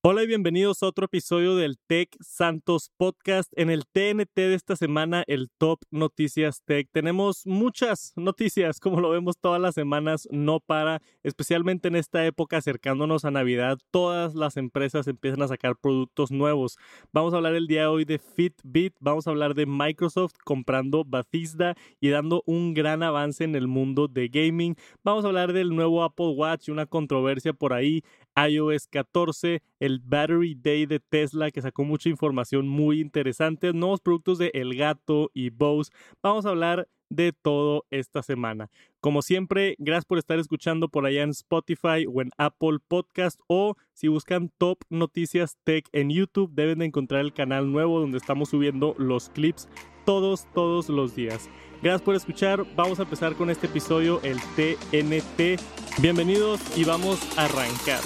Hola y bienvenidos a otro episodio del Tech Santos Podcast. En el TNT de esta semana, el Top Noticias Tech. Tenemos muchas noticias, como lo vemos todas las semanas, no para, especialmente en esta época acercándonos a Navidad, todas las empresas empiezan a sacar productos nuevos. Vamos a hablar el día de hoy de Fitbit, vamos a hablar de Microsoft comprando Bethesda y dando un gran avance en el mundo de gaming. Vamos a hablar del nuevo Apple Watch y una controversia por ahí, iOS 14, el Battery Day de Tesla que sacó mucha información muy interesante, nuevos productos de El Gato y Bose. Vamos a hablar de todo esta semana. Como siempre, gracias por estar escuchando por allá en Spotify o en Apple Podcast o si buscan Top Noticias Tech en YouTube, deben de encontrar el canal nuevo donde estamos subiendo los clips todos, todos los días. Gracias por escuchar. Vamos a empezar con este episodio, el TNT. Bienvenidos y vamos a arrancar.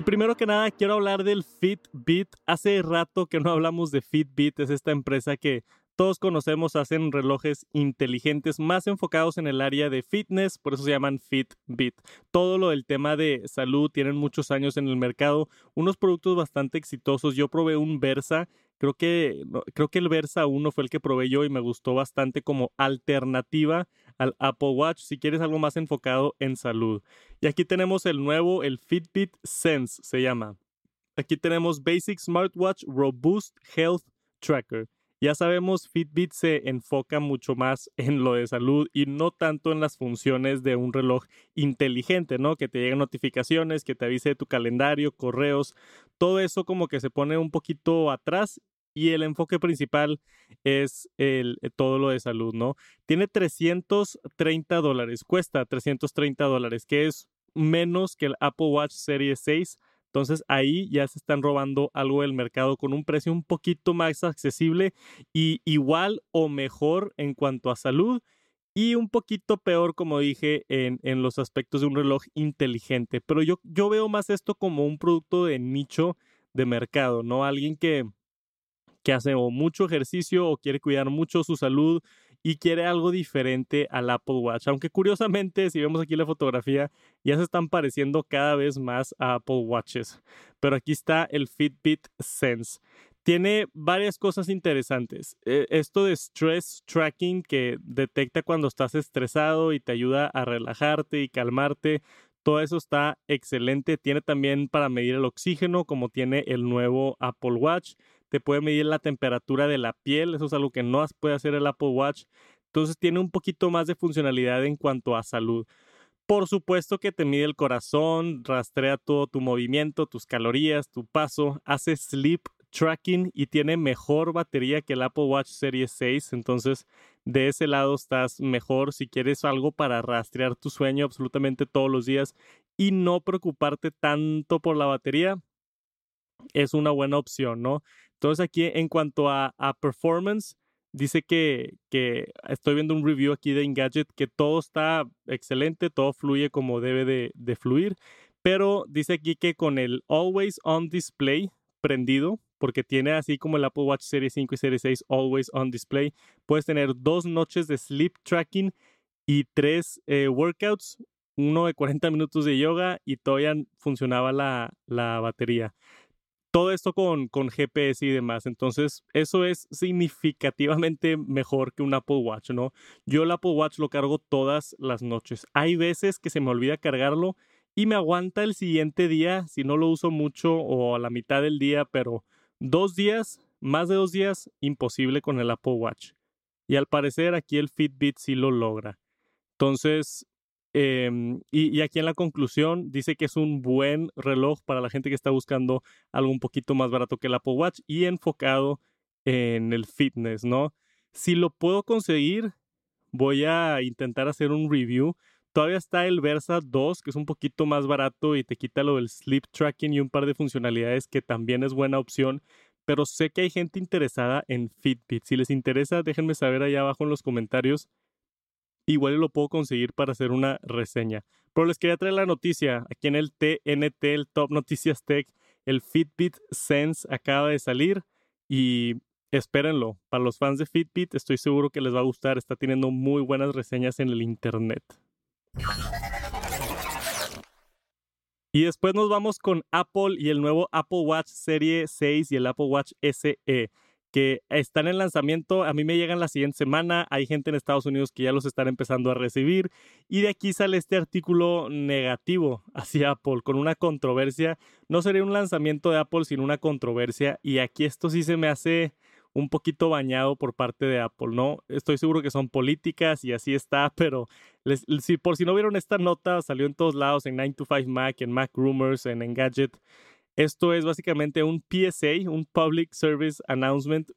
Y primero que nada quiero hablar del Fitbit. Hace rato que no hablamos de Fitbit, es esta empresa que todos conocemos, hacen relojes inteligentes más enfocados en el área de fitness, por eso se llaman Fitbit. Todo lo del tema de salud tienen muchos años en el mercado, unos productos bastante exitosos. Yo probé un Versa Creo que, creo que el Versa 1 fue el que probé yo y me gustó bastante como alternativa al Apple Watch si quieres algo más enfocado en salud. Y aquí tenemos el nuevo, el Fitbit Sense se llama. Aquí tenemos Basic Smartwatch Robust Health Tracker. Ya sabemos, Fitbit se enfoca mucho más en lo de salud y no tanto en las funciones de un reloj inteligente, ¿no? Que te lleguen notificaciones, que te avise de tu calendario, correos, todo eso como que se pone un poquito atrás y el enfoque principal es el, eh, todo lo de salud, ¿no? Tiene 330 dólares, cuesta 330 dólares, que es menos que el Apple Watch Series 6. Entonces ahí ya se están robando algo del mercado con un precio un poquito más accesible y igual o mejor en cuanto a salud y un poquito peor, como dije, en, en los aspectos de un reloj inteligente. Pero yo, yo veo más esto como un producto de nicho de mercado, ¿no? Alguien que, que hace o mucho ejercicio o quiere cuidar mucho su salud y quiere algo diferente al Apple Watch. Aunque curiosamente, si vemos aquí la fotografía, ya se están pareciendo cada vez más a Apple Watches. Pero aquí está el Fitbit Sense. Tiene varias cosas interesantes. E, esto de stress tracking que detecta cuando estás estresado y te ayuda a relajarte y calmarte. Todo eso está excelente. Tiene también para medir el oxígeno, como tiene el nuevo Apple Watch te puede medir la temperatura de la piel, eso es algo que no puede hacer el Apple Watch. Entonces tiene un poquito más de funcionalidad en cuanto a salud. Por supuesto que te mide el corazón, rastrea todo tu movimiento, tus calorías, tu paso, hace sleep tracking y tiene mejor batería que el Apple Watch Series 6. Entonces, de ese lado estás mejor si quieres algo para rastrear tu sueño absolutamente todos los días y no preocuparte tanto por la batería. Es una buena opción, ¿no? Entonces aquí en cuanto a, performance, dice que, que, estoy viendo un review aquí de Engadget que todo está excelente, todo fluye como debe de, fluir, pero dice aquí que con el Always On Display prendido, porque tiene así como el Apple Watch Series 5 y Series 6 Always On Display, puedes tener dos noches de sleep tracking y tres eh, workouts, uno de 40 minutos de yoga y todavía funcionaba la batería todo esto con, con GPS y demás. Entonces, eso es significativamente mejor que un Apple Watch, ¿no? Yo el Apple Watch lo cargo todas las noches. Hay veces que se me olvida cargarlo y me aguanta el siguiente día si no lo uso mucho o a la mitad del día, pero dos días, más de dos días, imposible con el Apple Watch. Y al parecer aquí el Fitbit sí lo logra. Entonces, Em, y, aquí en la conclusión dice que es un buen reloj para la gente que está buscando algo un poquito más barato que el Apple Watch y enfocado en el fitness, ¿no? Si lo puedo conseguir, voy a intentar hacer un review. Todavía está el Versa 2, que es un poquito más barato y te quita lo del sleep tracking y un par de funcionalidades que también es buena opción. Pero sé que hay gente interesada en Fitbit. Si les interesa, déjenme saber allá abajo en los comentarios igual lo puedo conseguir para hacer una reseña. Pero les quería traer la noticia aquí en el TNT, el Top Noticias Tech. el Fitbit Sense acaba de salir y espérenlo. Para los fans de Fitbit estoy seguro que les va a gustar. Está teniendo muy buenas reseñas en el internet. Y después nos vamos con Apple y el nuevo Apple Watch Serie 6 y el Apple Watch SE que están en lanzamiento. A mí me llegan la siguiente semana. Hay gente en Estados Unidos que ya los están empezando a recibir. Y de aquí sale este artículo negativo hacia Apple con una controversia. No sería un lanzamiento de Apple sin una controversia. Y aquí esto sí se me hace un poquito bañado por parte de Apple, ¿no? Estoy seguro que son políticas y así está, pero si, por si no vieron esta nota, salió en todos lados, en 9 to 5 Mac, en Mac Rumors, en Engadget. Esto es básicamente un PSA, un Public Service Announcement,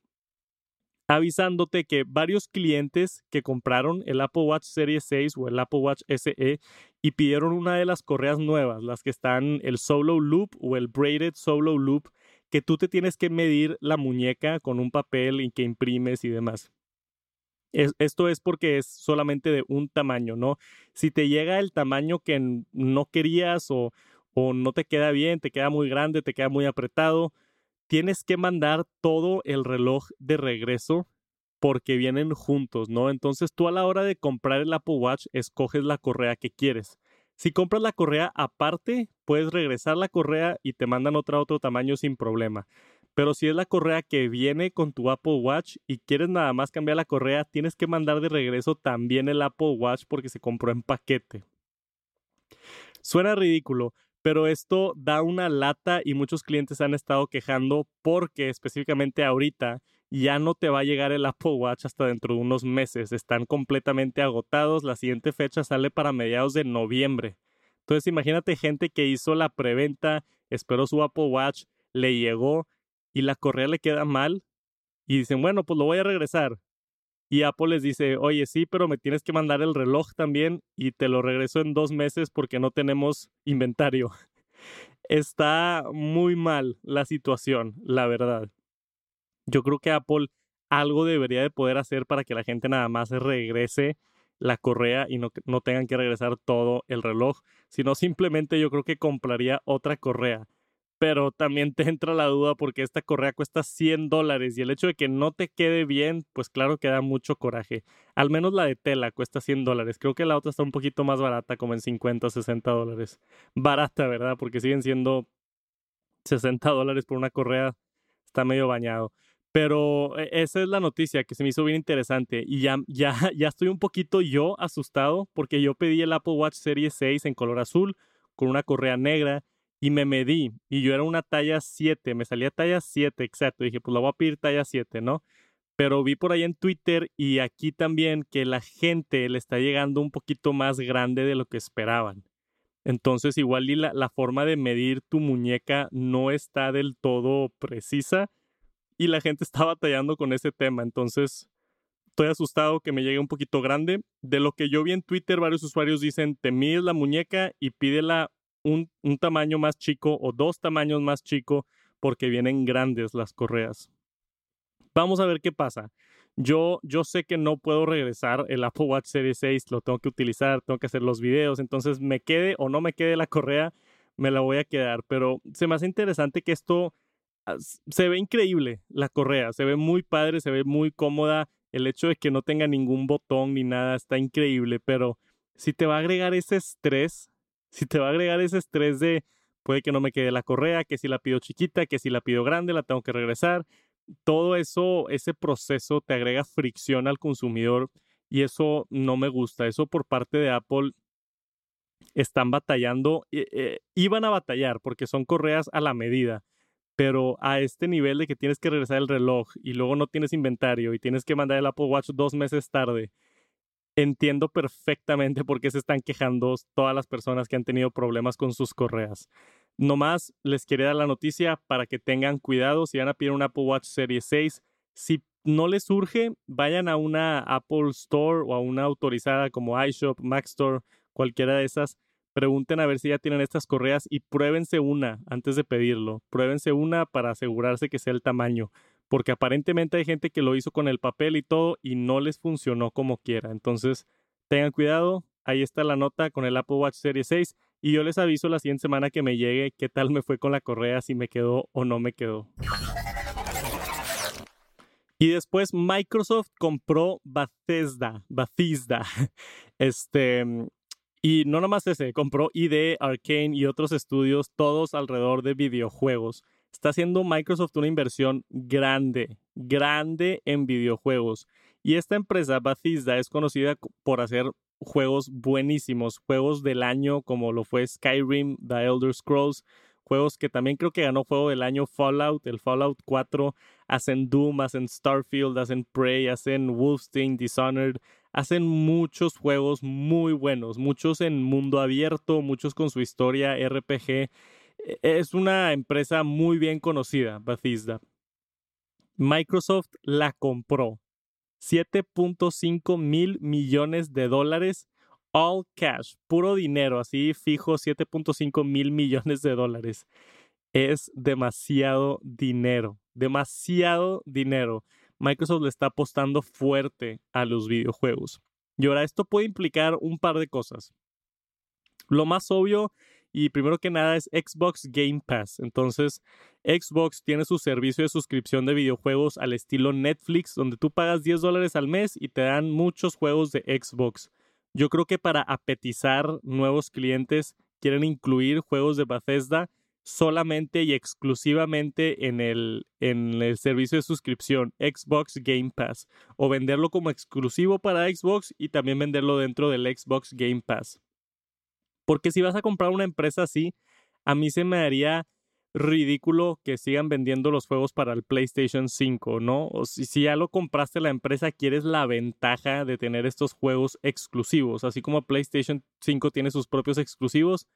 avisándote que varios clientes que compraron el Apple Watch Series 6 o el Apple Watch SE y pidieron una de las correas nuevas, las que están el Solo Loop o el Braided Solo Loop, que tú te tienes que medir la muñeca con un papel y que imprimes y demás. esto es porque es solamente de un tamaño, ¿no? Si te llega el tamaño que no querías o, o no te queda bien, te queda muy grande, te queda muy apretado, tienes que mandar todo el reloj de regreso porque vienen juntos, ¿no? Entonces tú a la hora de comprar el Apple Watch escoges la correa que quieres. Si compras la correa aparte, puedes regresar la correa y te mandan otra otro tamaño sin problema. Pero si es la correa que viene con tu Apple Watch y quieres nada más cambiar la correa, tienes que mandar de regreso también el Apple Watch porque se compró en paquete. Suena ridículo, pero esto da una lata y muchos clientes han estado quejando porque específicamente ahorita ya no te va a llegar el Apple Watch hasta dentro de unos meses. Están completamente agotados. La siguiente fecha sale para mediados de noviembre. Entonces imagínate gente que hizo la preventa, esperó su Apple Watch, le llegó y la correa le queda mal y dicen, bueno, pues lo voy a regresar. Y Apple les dice, oye, sí, pero me tienes que mandar el reloj también y te lo regreso en dos meses porque no tenemos inventario. Está muy mal la situación, la verdad. Yo creo que Apple algo debería de poder hacer para que la gente nada más regrese la correa y no, no tengan que regresar todo el reloj, sino simplemente yo creo que compraría otra correa pero también te entra la duda porque esta correa cuesta 100 dólares y el hecho de que no te quede bien, pues claro que da mucho coraje. Al menos la de tela cuesta 100 dólares. Creo que la otra está un poquito más barata, como en 50 o 60 dólares. Barata, ¿verdad? Porque siguen siendo 60 dólares por una correa. Está medio bañado. Pero e, esa es la noticia que se me hizo bien interesante y ya, ya, ya estoy un poquito yo asustado porque yo pedí el Apple Watch Series 6 en color azul con una correa negra y me medí y yo era una talla 7, me salía talla 7, exacto. Dije, pues la voy a pedir talla 7, ¿no? Pero vi por ahí en Twitter y aquí también que la gente le está llegando un poquito más grande de lo que esperaban. Entonces, igual y la, la forma de medir tu muñeca no está del todo precisa y la gente está batallando con ese tema. Entonces, estoy asustado que me llegue un poquito grande. De lo que yo vi en Twitter, varios usuarios dicen, te mides la muñeca y pídela un, tamaño más chico o dos tamaños más chico porque vienen grandes las correas. Vamos a ver qué pasa. Yo, yo sé que no puedo regresar el Apple Watch Series 6, lo tengo que utilizar, tengo que hacer los videos, entonces me quede o no me quede la correa, me la voy a quedar, pero se me hace interesante que esto ah, se ve increíble, la correa, se ve muy padre, se ve muy cómoda, el hecho de que no tenga ningún botón ni nada está increíble, pero si te va a agregar ese estrés si te va a agregar ese estrés de puede que no me quede la correa, que si la pido chiquita, que si la pido grande, la tengo que regresar. Todo eso, ese proceso te agrega fricción al consumidor y eso no me gusta. Eso por parte de Apple están batallando, eh, iban a batallar porque son correas a la medida, pero a este nivel de que tienes que regresar el reloj y luego no tienes inventario y tienes que mandar el Apple Watch dos meses tarde entiendo perfectamente por qué se están quejando todas las personas que han tenido problemas con sus correas. Nomás les quería dar la noticia para que tengan cuidado si van a pedir un Apple Watch Series 6. Si no les surge, vayan a una Apple Store o a una autorizada como iShop, Mac Store, cualquiera de esas. Pregunten a ver si ya tienen estas correas y pruébense una antes de pedirlo. Pruébense una para asegurarse que sea el tamaño porque aparentemente hay gente que lo hizo con el papel y todo y no les funcionó como quiera. Entonces, tengan cuidado, ahí está la nota con el Apple Watch Series 6 y yo les aviso la siguiente semana que me llegue qué tal me fue con la correa, si me quedó o no me quedó. Y después Microsoft compró Bethesda, Bethesda. Este, y no nomás ese, compró ID, Arcane y otros estudios, todos alrededor de videojuegos. Está haciendo Microsoft una inversión grande, grande en videojuegos. Y esta empresa, Bethesda, es conocida por hacer juegos buenísimos, juegos del año como lo fue Skyrim, The Elder Scrolls, juegos que también creo que ganó juego del año Fallout, el Fallout 4, hacen Doom, hacen Starfield, hacen Prey, hacen Wolfenstein, Dishonored, hacen muchos juegos muy buenos, muchos en mundo abierto, muchos con su historia RPG. E, es una empresa muy bien conocida, Bethesda. Microsoft la compró. 7.5 mil millones de dólares all cash, puro dinero, así fijo 7.5 mil millones de dólares. Es demasiado dinero, demasiado dinero. Microsoft le está apostando fuerte a los videojuegos. Y ahora esto puede implicar un par de cosas. Lo más obvio y primero que nada es Xbox Game Pass. Entonces, Xbox tiene su servicio de suscripción de videojuegos al estilo Netflix, donde tú pagas 10 dólares al mes y te dan muchos juegos de Xbox. Yo creo que para apetizar nuevos clientes quieren incluir juegos de Bethesda solamente y exclusivamente en el, en el servicio de suscripción Xbox Game Pass o venderlo como exclusivo para Xbox y también venderlo dentro del Xbox Game Pass. Porque si vas a comprar una empresa así, a mí se me haría ridículo que sigan vendiendo los juegos para el PlayStation 5, ¿no? O si, si, ya lo compraste la empresa, quieres la ventaja de tener estos juegos exclusivos. Así como PlayStation 5 tiene sus propios exclusivos,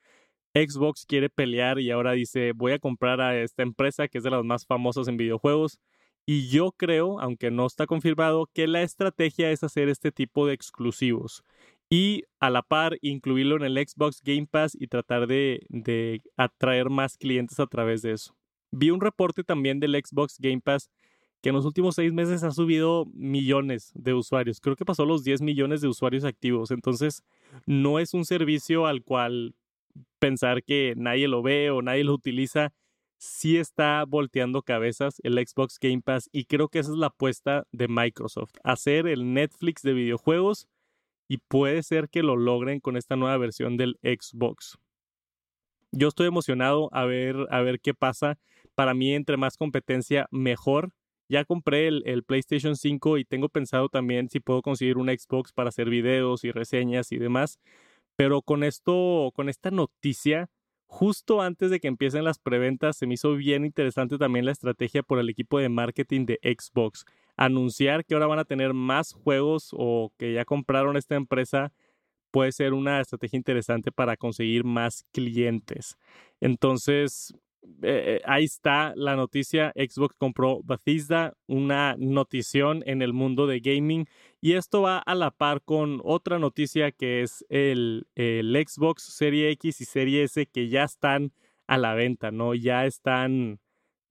Xbox quiere pelear y ahora dice, voy a comprar a esta empresa que es de las más famosas en videojuegos. Y yo creo, aunque no está confirmado, que la estrategia es hacer este tipo de exclusivos y a la par incluirlo en el Xbox Game Pass y tratar de, de, atraer más clientes a través de eso. Vi un reporte también del Xbox Game Pass que en los últimos seis meses ha subido millones de usuarios. Creo que pasó los 10 millones de usuarios activos. Entonces, no es un servicio al cual pensar que nadie lo ve o nadie lo utiliza. Sí está volteando cabezas el Xbox Game Pass y creo que esa es la apuesta de Microsoft. Hacer el Netflix de videojuegos y puede ser que lo logren con esta nueva versión del Xbox. Yo estoy emocionado a ver, a ver qué pasa. Para mí, entre más competencia, mejor. Ya compré el, el, PlayStation 5 y tengo pensado también si puedo conseguir un Xbox para hacer videos y reseñas y demás. Pero con esto, con esta noticia, justo antes de que empiecen las preventas, se me hizo bien interesante también la estrategia por el equipo de marketing de Xbox anunciar que ahora van a tener más juegos o que ya compraron esta empresa puede ser una estrategia interesante para conseguir más clientes. Entonces, eh, ahí está la noticia. Xbox compró Bethesda, una notición en el mundo de gaming. Y esto va a la par con otra noticia que es el, el Xbox Serie X y Serie S que ya están a la venta, ¿no? Ya están,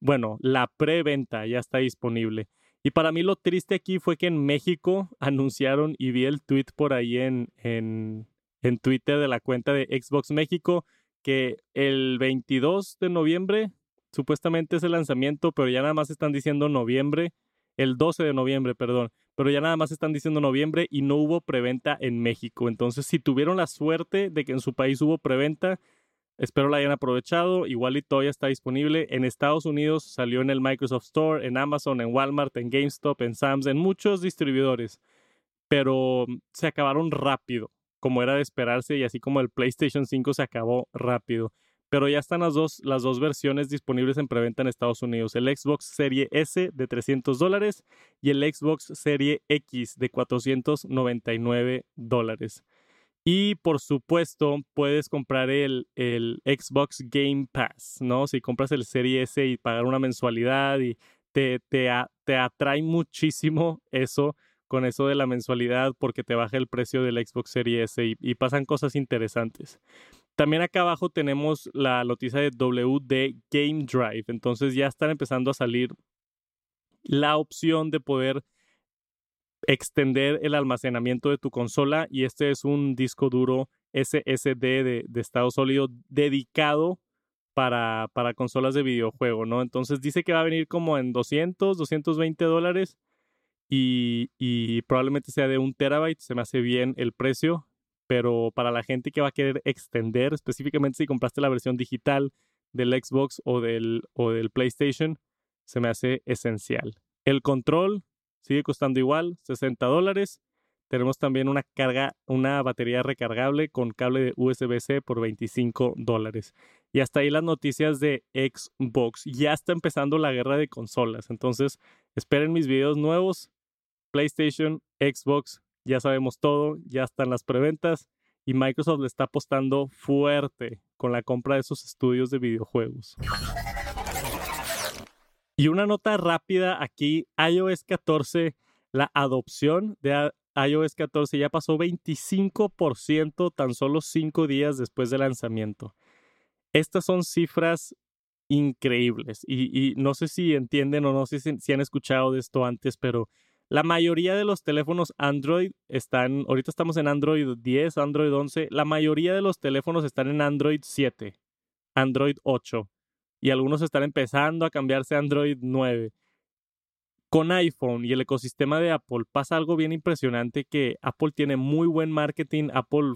bueno, la preventa ya está disponible. Y para mí lo triste aquí fue que en México anunciaron y vi el tweet por ahí en, en, en Twitter de la cuenta de Xbox México que el 22 de noviembre supuestamente es el lanzamiento, pero ya nada más están diciendo noviembre, el 12 de noviembre, perdón, pero ya nada más están diciendo noviembre y no hubo preventa en México. Entonces, si tuvieron la suerte de que en su país hubo preventa, Espero la hayan aprovechado. Igual y todavía está disponible. En Estados Unidos salió en el Microsoft Store, en Amazon, en Walmart, en GameStop, en Sam's, en muchos distribuidores. Pero mm, se acabaron rápido, como era de esperarse, y así como el PlayStation 5 se acabó rápido. Pero ya están las dos, las dos versiones disponibles en preventa en Estados Unidos. El Xbox Serie S de 300 dólares y el Xbox Serie X de 499 dólares. Y por supuesto, puedes comprar el, el, Xbox Game Pass, ¿no? Si compras el Serie S y pagar una mensualidad y te, te, te atrae muchísimo eso con eso de la mensualidad porque te baja el precio del Xbox Series S y, y, pasan cosas interesantes. También acá abajo tenemos la noticia de WD Game Drive. Entonces ya están empezando a salir la opción de poder extender el almacenamiento de tu consola y este es un disco duro SSD de, estado sólido dedicado para, consolas de videojuego, ¿no? Entonces dice que va a venir como en 200, 220 dólares y, y probablemente sea de un terabyte, se me hace bien el precio, pero para la gente que va a querer extender, específicamente si compraste la versión digital del Xbox o del, o del PlayStation, se me hace esencial. El control sigue costando igual, 60 dólares. Tenemos también una carga, una batería recargable con cable de USB-C por 25 dólares. Y hasta ahí las noticias de Xbox. Ya está empezando la guerra de consolas. Entonces, esperen mis videos nuevos. PlayStation, Xbox, ya sabemos todo, ya están las preventas y Microsoft le está apostando fuerte con la compra de esos estudios de videojuegos. Y una nota rápida aquí, iOS 14, la adopción de iOS 14 ya pasó 25% tan solo 5 días después del lanzamiento. Estas son cifras increíbles y, no sé si entienden o no sé si han escuchado de esto antes, pero la mayoría de los teléfonos Android están, ahorita estamos en Android 10, Android 11, la mayoría de los teléfonos están en Android 7, Android 8 y algunos están empezando a cambiarse a Android 9. Con iPhone y el ecosistema de Apple pasa algo bien impresionante que Apple tiene muy buen marketing, Apple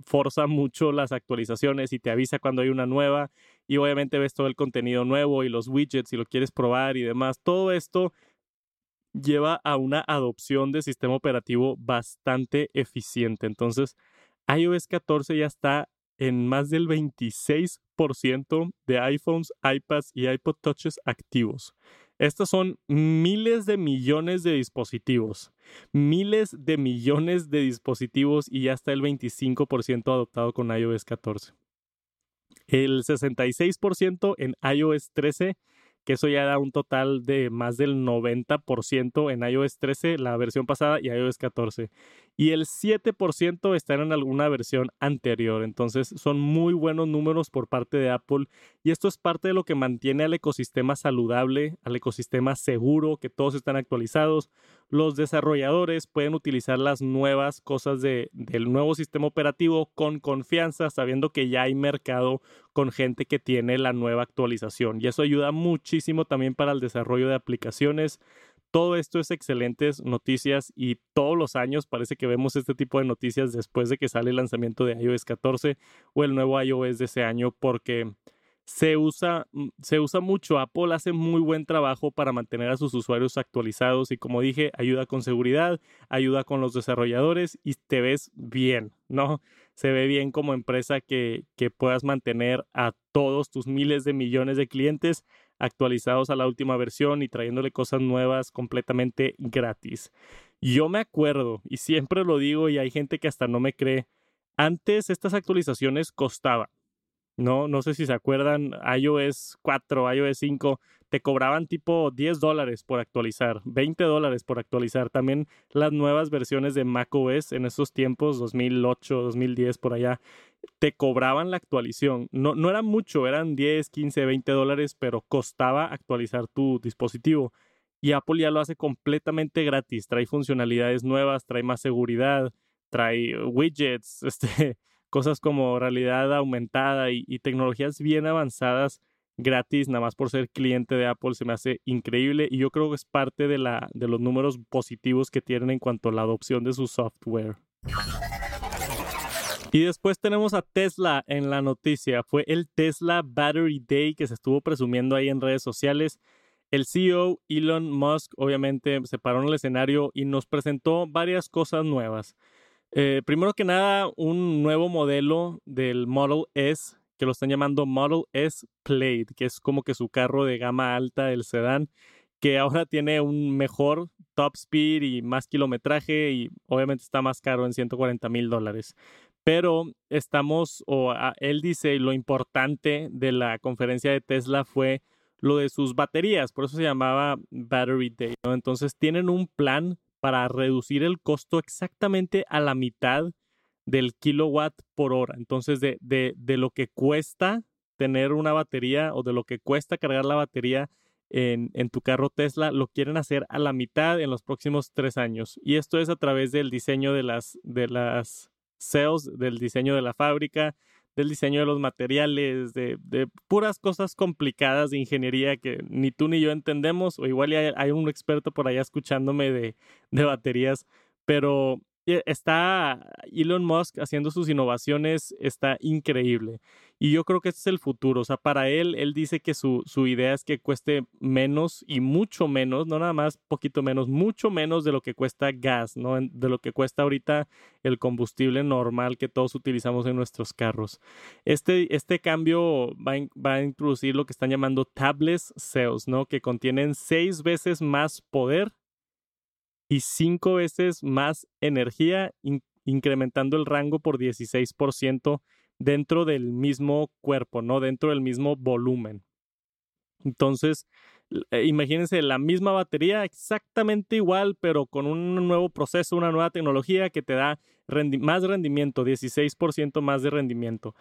forza mucho las actualizaciones y te avisa cuando hay una nueva y obviamente ves todo el contenido nuevo y los widgets y lo quieres probar y demás. Todo esto lleva a una adopción de sistema operativo bastante eficiente. Entonces, iOS 14 ya está en más del 26% de iPhones, iPads y iPod Touches activos. Estos son miles de millones de dispositivos, miles de millones de dispositivos y ya está el 25% adoptado con iOS 14. El 66% en iOS 13 que eso ya da un total de más del 90% en iOS 13, la versión pasada, y iOS 14. Y el 7% están en alguna versión anterior. Entonces son muy buenos números por parte de Apple. Y esto es parte de lo que mantiene al ecosistema saludable, al ecosistema seguro, que todos están actualizados. Los desarrolladores pueden utilizar las nuevas cosas de, del nuevo sistema operativo con confianza, sabiendo que ya hay mercado con gente que tiene la nueva actualización. Y eso ayuda muchísimo también para el desarrollo de aplicaciones. Todo esto es excelentes noticias y todos los años parece que vemos este tipo de noticias después de que sale el lanzamiento de iOS 14 o el nuevo iOS de ese año porque se usa, mm, se usa mucho. Apple hace muy buen trabajo para mantener a sus usuarios actualizados y como dije, ayuda con seguridad, ayuda con los desarrolladores y te ves bien, ¿no? Se ve bien como empresa que, que puedas mantener a todos tus miles de millones de clientes actualizados a la última versión y trayéndole cosas nuevas completamente gratis. Yo me acuerdo, y siempre lo digo y hay gente que hasta no me cree, antes estas actualizaciones costaban no, no sé si se acuerdan, iOS 4, iOS 5, te cobraban tipo 10 dólares por actualizar, 20 dólares por actualizar. También las nuevas versiones de macOS en esos tiempos, 2008, 2010, por allá, te cobraban la actualización. No, no era mucho, eran 10, 15, 20 dólares, pero costaba actualizar tu dispositivo. Y Apple ya lo hace completamente gratis, trae funcionalidades nuevas, trae más seguridad, trae widgets, este cosas como realidad aumentada y, tecnologías bien avanzadas gratis, nada más por ser cliente de Apple, se me hace increíble y yo creo que es parte de, la, de los números positivos que tienen en cuanto a la adopción de su software. Y después tenemos a Tesla en la noticia. Fue el Tesla Battery Day que se estuvo presumiendo ahí en redes sociales. El CEO Elon Musk obviamente se paró en el escenario y nos presentó varias cosas nuevas. Eh, primero que nada, un nuevo modelo del Model S, que lo están llamando Model S Plaid, que es como que su carro de gama alta, el sedán, que ahora tiene un mejor top speed y más kilometraje y obviamente está más caro en 140 mil dólares. Pero estamos, o él dice, lo importante de la conferencia de Tesla fue lo de sus baterías, por eso se llamaba Battery Day. Entonces tienen un plan para reducir el costo exactamente a la mitad del kilowatt por hora. Entonces, de, de, lo que cuesta tener una batería o de lo que cuesta cargar la batería en, en, tu carro Tesla, lo quieren hacer a la mitad en los próximos tres años. Y esto es a través del diseño de las, de las del diseño de la fábrica, del diseño de los materiales, de, puras cosas complicadas de ingeniería que ni tú ni yo entendemos, o igual hay, hay un experto por allá escuchándome de, de baterías, pero está Elon Musk haciendo sus innovaciones, está increíble. Y yo creo que este es el futuro. O sea, para él, él dice que su, su idea es que cueste menos y mucho menos, no nada más poquito menos, mucho menos de lo que cuesta gas, ¿no? De lo que cuesta ahorita el combustible normal que todos utilizamos en nuestros carros. Este, este cambio va, va a introducir lo que están llamando tabless cells, ¿no? Que contienen seis veces más poder y cinco veces más energía, incrementando el rango por 16% dentro del mismo cuerpo, ¿no? Dentro del mismo volumen. Entonces, eh, imagínense la misma batería exactamente igual, pero con un nuevo proceso, una nueva tecnología que te da más rendimiento, 16% más de rendimiento.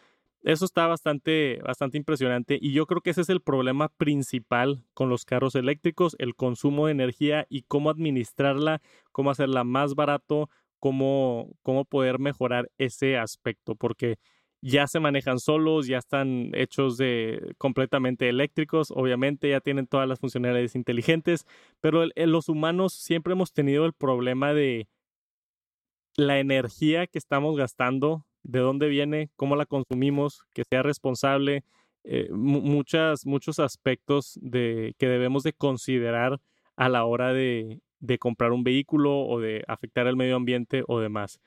Eso está bastante, bastante impresionante y yo creo que ese es el problema principal con los carros eléctricos, el consumo de energía y cómo administrarla, cómo hacerla más barato, cómo, cómo poder mejorar ese aspecto, porque ya se manejan solos, ya están hechos de completamente eléctricos, obviamente ya tienen todas las funcionalidades inteligentes, pero los humanos siempre hemos tenido el problema de la energía que estamos gastando de dónde viene, cómo la consumimos, que sea responsable, eh, muchas, muchos aspectos de, que debemos de considerar a la hora de, de, comprar un vehículo o de afectar al medio ambiente o demás.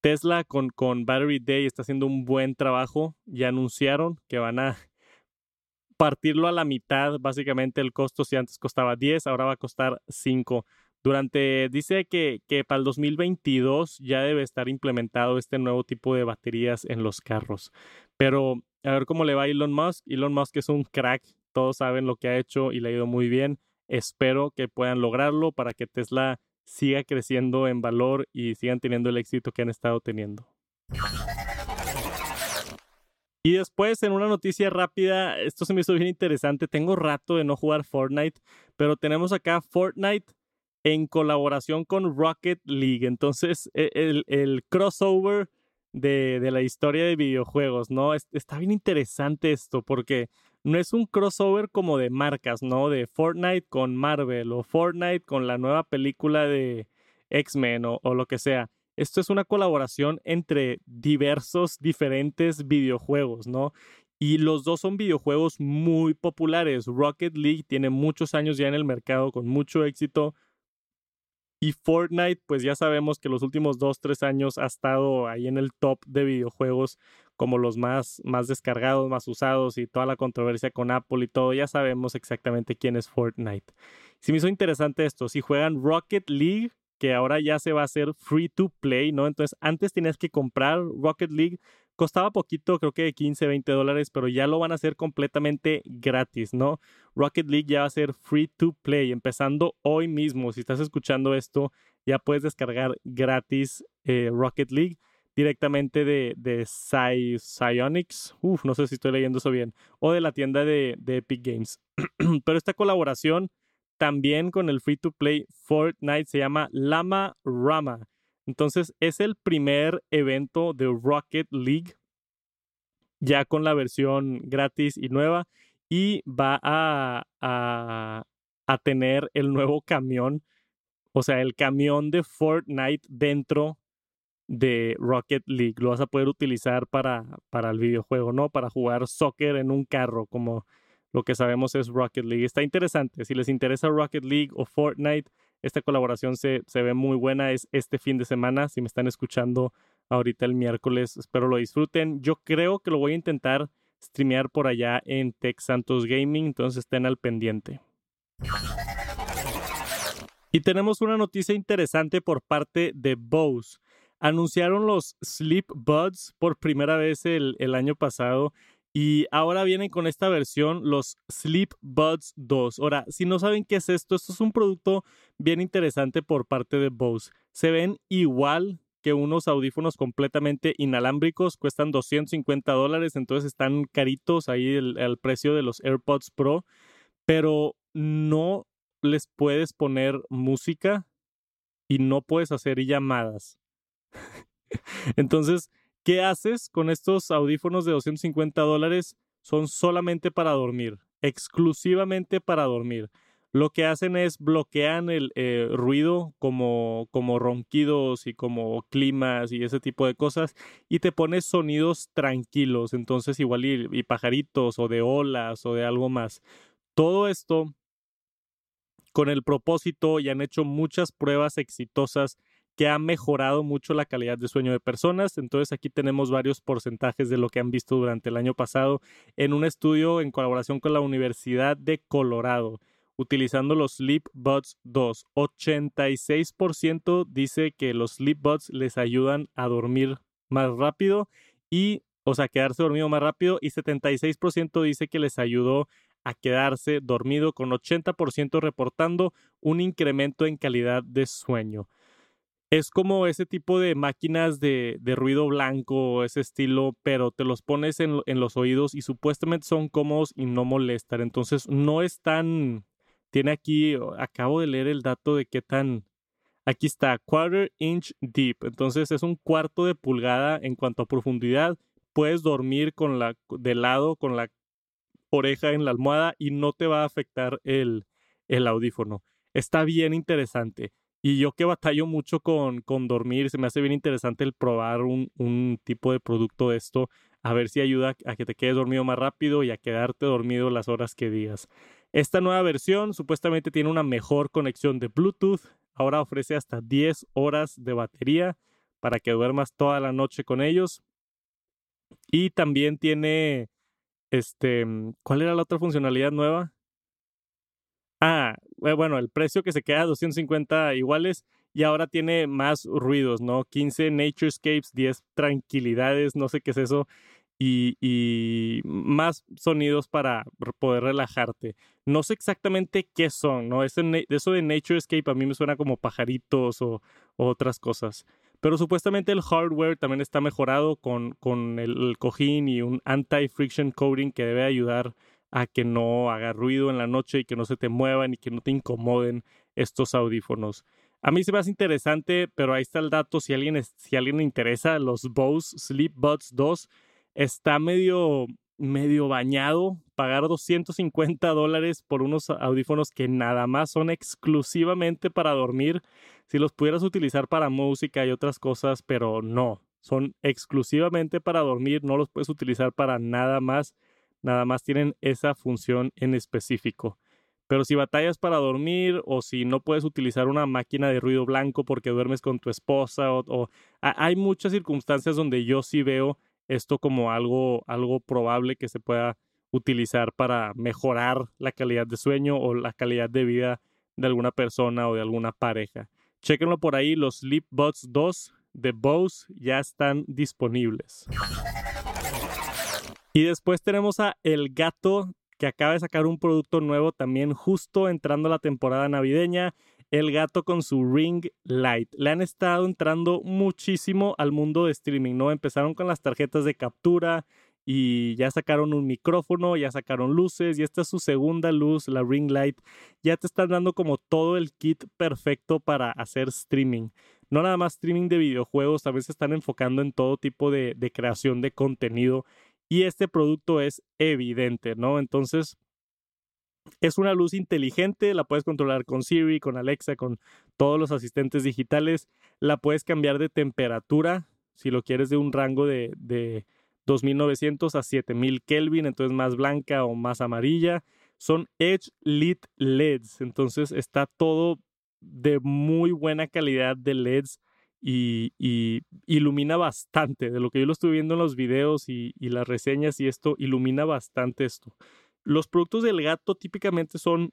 Tesla con, con Battery Day está haciendo un buen trabajo. Ya anunciaron que van a partirlo a la mitad, básicamente el costo, si antes costaba 10, ahora va a costar 5. Durante, dice que, que para el 2022 ya debe estar implementado este nuevo tipo de baterías en los carros. Pero a ver cómo le va a Elon Musk. Elon Musk es un crack, todos saben lo que ha hecho y le ha ido muy bien. Espero que puedan lograrlo para que Tesla siga creciendo en valor y sigan teniendo el éxito que han estado teniendo. Y después, en una noticia rápida, esto se me hizo bien interesante. Tengo rato de no jugar Fortnite, pero tenemos acá Fortnite en colaboración con Rocket League. Entonces, e, el, crossover de, la historia de videojuegos, ¿no? está bien interesante esto porque no es un crossover como de marcas, ¿no? De Fortnite con Marvel o Fortnite con la nueva película de X-Men o lo que sea. Esto es una colaboración entre diversos, diferentes videojuegos, ¿no? Y los dos son videojuegos muy populares. Rocket League tiene muchos años ya en el mercado con mucho éxito. Y Fortnite, pues ya sabemos que los últimos dos, tres años ha estado ahí en el top de videojuegos como los más, más descargados, más usados y toda la controversia con Apple y todo. Ya sabemos exactamente quién es Fortnite. Si me hizo interesante esto, si juegan Rocket League, que ahora ya se va a hacer free to play, ¿no? Entonces antes tenías que comprar Rocket League Costaba poquito, creo que 15, 20 dólares, pero ya lo van a hacer completamente gratis, ¿no? Rocket League ya va a ser free to play, empezando hoy mismo. Si estás escuchando esto, ya puedes descargar gratis eh, Rocket League directamente de, de Psyonix. Uf, no sé si estoy leyendo eso bien. O de la tienda de, de Epic Games. pero esta colaboración también con el free to play Fortnite se llama Lama Rama. Entonces es el primer evento de Rocket League ya con la versión gratis y nueva y va a, a, tener el nuevo camión, o sea, el camión de Fortnite dentro de Rocket League. Lo vas a poder utilizar para, para el videojuego, ¿no? Para jugar soccer en un carro, como lo que sabemos es Rocket League. Está interesante. Si les interesa Rocket League o Fortnite, esta colaboración se, se ve muy buena. Es este fin de semana. Si me están escuchando ahorita el miércoles, espero lo disfruten. Yo creo que lo voy a intentar streamear por allá en Tech Santos Gaming, entonces estén al pendiente. Y tenemos una noticia interesante por parte de Bose. Anunciaron los Sleep Buds por primera vez el, el año pasado y ahora vienen con esta versión, los Sleep Buds 2. Ahora, si no saben qué es esto, esto es un producto bien interesante por parte de Bose. Se ven igual que unos audífonos completamente inalámbricos, cuestan 250 dólares, entonces están caritos ahí el, precio de los AirPods Pro, pero no les puedes poner música y no puedes hacer llamadas. Entonces, ¿qué haces con estos audífonos de 250 dólares? Son solamente para dormir, exclusivamente para dormir. Lo que hacen es bloquean el eh, ruido como, como ronquidos y como climas y ese tipo de cosas y te pones sonidos tranquilos, entonces igual y pajaritos o de olas o de algo más. Todo esto con el propósito y han hecho muchas pruebas exitosas que ha mejorado mucho la calidad de sueño de personas. Entonces aquí tenemos varios porcentajes de lo que han visto durante el año pasado en un estudio en colaboración con la Universidad de Colorado utilizando los Sleep Buds 2. 86% dice que los Sleep Buds les ayudan a dormir más rápido y, o sea, quedarse dormido más rápido y 76% dice que les ayudó a quedarse dormido con 80% reportando un incremento en calidad de sueño. Es como ese tipo de máquinas de, ruido blanco, ese estilo, pero te los pones en, en, los oídos y supuestamente son cómodos y no molestan. Entonces no es tan... Tiene aquí, acabo de leer el dato de qué tan... Aquí está, quarter inch deep. Entonces es un cuarto de pulgada en cuanto a profundidad. Puedes dormir con la, de lado con la oreja en la almohada y no te va a afectar el, el audífono. Está bien interesante. Y yo que batallo mucho con, con dormir, se me hace bien interesante el probar un, un, tipo de producto de esto, a ver si ayuda a que te quedes dormido más rápido y a quedarte dormido las horas que digas. Esta nueva versión supuestamente tiene una mejor conexión de Bluetooth, ahora ofrece hasta 10 horas de batería para que duermas toda la noche con ellos. Y también tiene este, mm, ¿cuál era la otra funcionalidad nueva? Ah, bueno, el precio que se queda 250 iguales y ahora tiene más ruidos, ¿no? 15 Naturescapes, 10 tranquilidades, no sé qué es eso, y, más sonidos para poder relajarte. No sé exactamente qué son, ¿no? eso de Naturescape a mí me suena como pajaritos o otras cosas. Pero supuestamente el hardware también está mejorado con, con el, cojín y un anti-friction coating que debe ayudar a que no haga ruido en la noche y que no se te muevan y que no te incomoden estos audífonos. A mí se me hace interesante, pero ahí está el dato. Si alguien, si alguien le interesa, los Bose Sleep Buds 2 está medio, medio bañado. Pagar 250 dólares por unos audífonos que nada más son exclusivamente para dormir si los pudieras utilizar para música y otras cosas, pero no, son exclusivamente para dormir, no los puedes utilizar para nada más, nada más tienen esa función en específico. Pero si batallas para dormir o si no puedes utilizar una máquina de ruido blanco porque duermes con tu esposa o, hay muchas circunstancias donde yo sí veo esto como algo, algo probable que se pueda utilizar para mejorar la calidad de sueño o la calidad de vida de alguna persona o de alguna pareja. Chequenlo por ahí, los Sleep Buds 2 de Bose ya están disponibles. Y después tenemos a El Gato, que acaba de sacar un producto nuevo también justo entrando a la temporada navideña. El gato con su Ring Light. Le han estado entrando muchísimo al mundo de streaming, ¿no? Empezaron con las tarjetas de captura, y ya sacaron un micrófono, ya sacaron luces y esta es su segunda luz, la ring light. Ya te están dando como todo el kit perfecto para hacer streaming. No nada más streaming de videojuegos, también se están enfocando en todo tipo de, de creación de contenido y este producto es evidente, ¿no? Entonces, es una luz inteligente, la puedes controlar con Siri, con Alexa, con todos los asistentes digitales. La puedes cambiar de temperatura si lo quieres de un rango de, de 2900 a 7000 Kelvin, entonces más blanca o más amarilla. Son Edge Lit LEDs, entonces está todo de muy buena calidad de LEDs y, ilumina bastante. De lo que yo lo estuve viendo en los videos y, las reseñas y esto, ilumina bastante esto. Los productos del gato típicamente son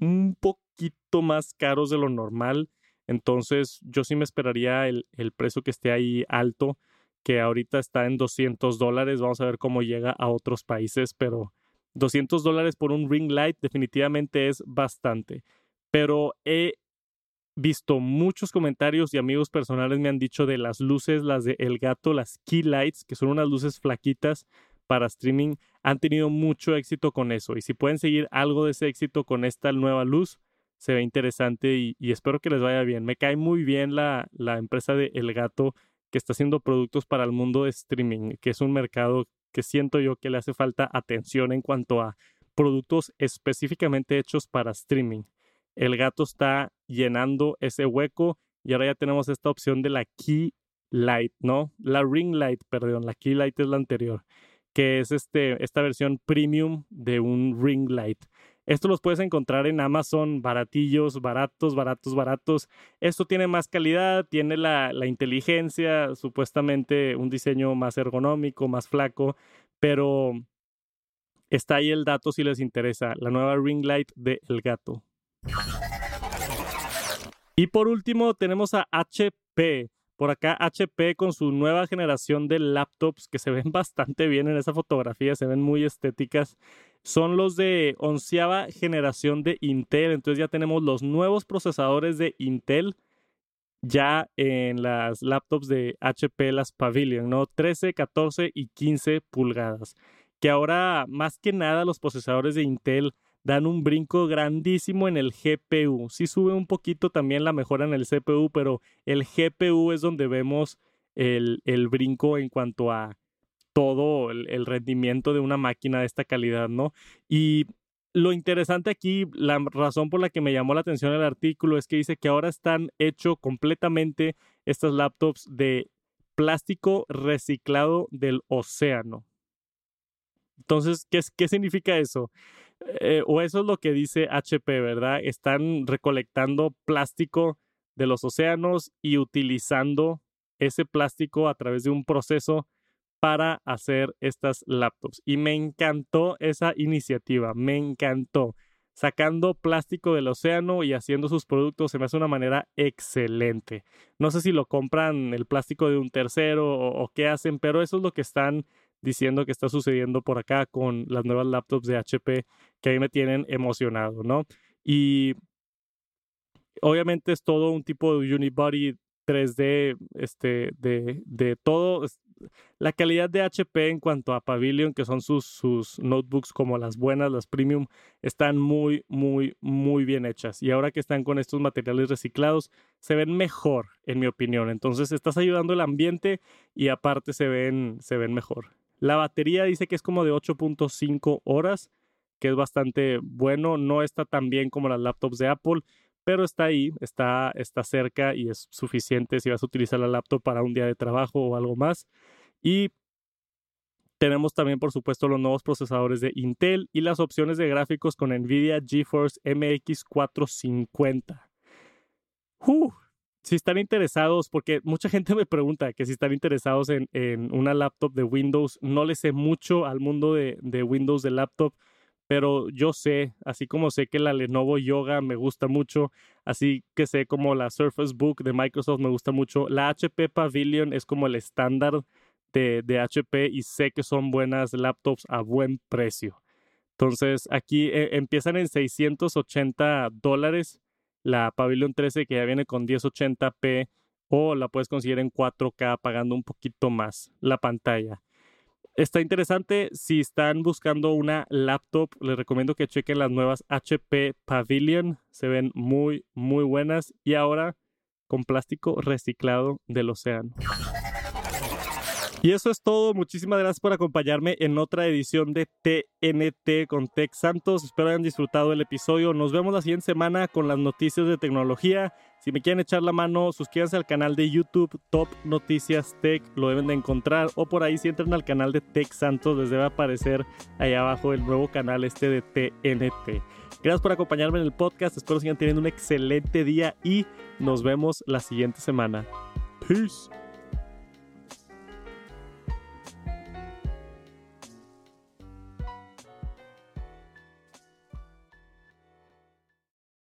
un poquito más caros de lo normal. Entonces yo sí me esperaría el, el precio que esté ahí alto que ahorita está en 200 dólares. Vamos a ver cómo llega a otros países, pero 200 dólares por un ring light definitivamente es bastante. Pero he visto muchos comentarios y amigos personales me han dicho de las luces, las de El Gato, las Key Lights, que son unas luces flaquitas para streaming, han tenido mucho éxito con eso. Y si pueden seguir algo de ese éxito con esta nueva luz, se ve interesante y, espero que les vaya bien. Me cae muy bien la, la empresa de El Gato que está haciendo productos para el mundo de streaming, que es un mercado que siento yo que le hace falta atención en cuanto a productos específicamente hechos para streaming. El gato está llenando ese hueco y ahora ya tenemos esta opción de la Key Light, ¿no? La Ring Light, perdón, la Key Light es la anterior, que es este, esta versión premium de un Ring Light. Esto los puedes encontrar en Amazon, baratillos, baratos, baratos, baratos. Esto tiene más calidad, tiene la, inteligencia, supuestamente un diseño más ergonómico, más flaco, pero está ahí el dato si les interesa, la nueva ring light de El Gato. Y por último tenemos a HP. Por acá HP con su nueva generación de laptops que se ven bastante bien en esa fotografía, se ven muy estéticas. Son los de onceava generación de Intel, entonces ya tenemos los nuevos procesadores de Intel ya en las laptops de HP, las Pavilion, ¿no? 13, 14 y 15 pulgadas. Que ahora, más que nada, los procesadores de Intel dan un brinco grandísimo en el GPU. Sí sube un poquito también la mejora en el CPU, pero el GPU es donde vemos el, el brinco en cuanto a todo el, rendimiento de una máquina de esta calidad, ¿no? Y lo interesante aquí, la razón por la que me llamó la atención el artículo es que dice que ahora están hechos completamente estas laptops de plástico reciclado del océano. Entonces, ¿qué, qué significa eso? Eh, o eso es lo que dice HP, ¿verdad? Están recolectando plástico de los océanos y utilizando ese plástico a través de un proceso para hacer estas laptops. Y me encantó esa iniciativa, me encantó. Sacando plástico del océano y haciendo sus productos se me hace una manera excelente. No sé si lo compran el plástico de un tercero o, o qué hacen, pero eso es lo que están diciendo que está sucediendo por acá con las nuevas laptops de HP que a mí me tienen emocionado, ¿no? Y obviamente es todo un tipo de unibody 3D, este, de, de todo. La calidad de HP en cuanto a Pavilion, que son sus, sus notebooks como las buenas, las premium, están muy, muy, muy bien hechas. Y ahora que están con estos materiales reciclados, se ven mejor, en mi opinión. Entonces, estás ayudando al ambiente y aparte se ven, se ven mejor. La batería dice que es como de 8.5 horas, que es bastante bueno. No está tan bien como las laptops de Apple, pero está ahí, está, está cerca y es suficiente si vas a utilizar la laptop para un día de trabajo o algo más. Y tenemos también, por supuesto, los nuevos procesadores de Intel y las opciones de gráficos con NVIDIA GeForce MX 450. Uh, si están interesados, porque mucha gente me pregunta que si están interesados en, en una laptop de Windows, no le sé mucho al mundo de, de, Windows de laptop, pero yo sé, así como sé que la Lenovo Yoga me gusta mucho, así que sé como la Surface Book de Microsoft me gusta mucho, la HP Pavilion es como el estándar de, de HP y sé que son buenas laptops a buen precio. Entonces aquí eh, empiezan en 680 dólares la Pavilion 13 que ya viene con 1080p o la puedes conseguir en 4K pagando un poquito más la pantalla. Está interesante, si están buscando una laptop, les recomiendo que chequen las nuevas HP Pavilion, se ven muy, muy buenas y ahora con plástico reciclado del océano. Y eso es todo. Muchísimas gracias por acompañarme en otra edición de TNT con Tech Santos. Espero hayan disfrutado el episodio. Nos vemos la siguiente semana con las noticias de tecnología. Si me quieren echar la mano, suscríbanse al canal de YouTube Top Noticias Tech, lo deben de encontrar. O por ahí si entran al canal de Tech Santos, les debe aparecer ahí abajo el nuevo canal este de TNT. Gracias por acompañarme en el podcast, espero sigan teniendo un excelente día y nos vemos la siguiente semana. Peace.